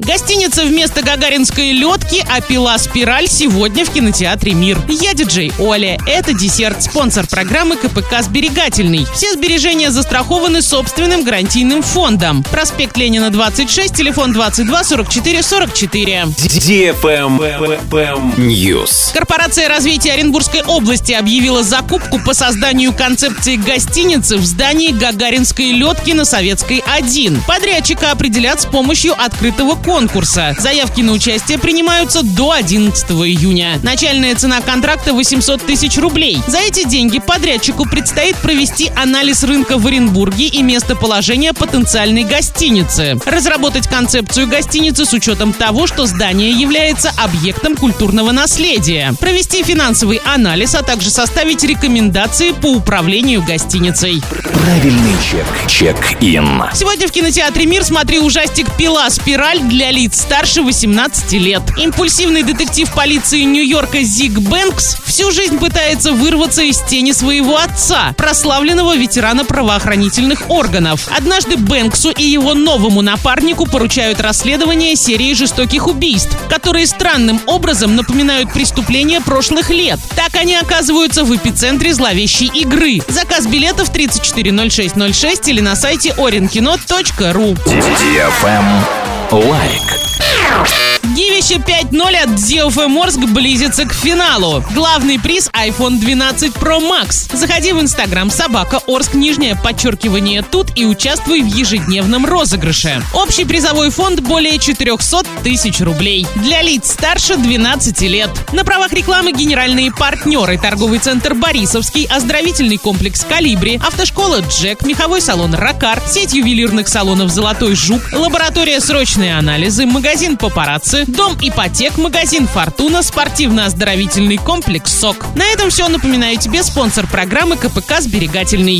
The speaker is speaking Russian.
Гостиница вместо гагаринской ледки, а пила спираль сегодня в кинотеатре «Мир». Я диджей Оля. Это десерт, спонсор программы КПК «Сберегательный». Все сбережения застрахованы собственным гарантийным фондом. Проспект Ленина, 26, телефон 22 44 44. News. Корпорация развития Оренбургской области объявила закупку по созданию концепции гостиницы в здании Гагаринской ледки на Советской 1. Подрядчика определят с помощью открытого конкурса. Заявки на участие принимаются до 11 июня. Начальная цена контракта 800 тысяч рублей. За эти деньги подрядчику предстоит провести анализ рынка в Оренбурге и местоположение потенциальной гостиницы. Разработать концепцию гостиницы с учетом того, что здание является объектом культурного наследия. Провести финансовый анализ, а также составить рекомендации по управлению гостиницей. Правильный чек. Чек-ин. Сегодня в кинотеатре «Мир» смотри ужастик «Пила. Спираль» для лиц старше 18 лет. Импульсивный детектив полиции Нью-Йорка Зиг Бэнкс всю жизнь пытается вырваться из тени своего отца, прославленного ветерана правоохранительных органов. Однажды Бэнксу и его новому напарнику поручают расследование серии жестоких убийств, которые странным образом напоминают преступления прошлых лет. Так они оказываются в эпицентре зловещей игры. Заказ билетов 340606 или на сайте orinkino.ru. Лайк. Гивище 5.0 от DFM Орск близится к финалу. Главный приз iPhone 12 Pro Max. Заходи в Инстаграм собака Орск нижнее подчеркивание тут и участвуй в ежедневном розыгрыше. Общий призовой фонд более 400 тысяч рублей. Для лиц старше 12 лет. На правах рекламы генеральные партнеры торговый центр Борисовский, оздоровительный комплекс Калибри, автошкола Джек, меховой салон Ракар, сеть ювелирных салонов Золотой Жук, лаборатория срочные анализы, магазин Папарацци, дом ипотек, магазин Фортуна, спортивно-оздоровительный комплекс СОК. На этом все. Напоминаю тебе спонсор программы КПК «Сберегательный».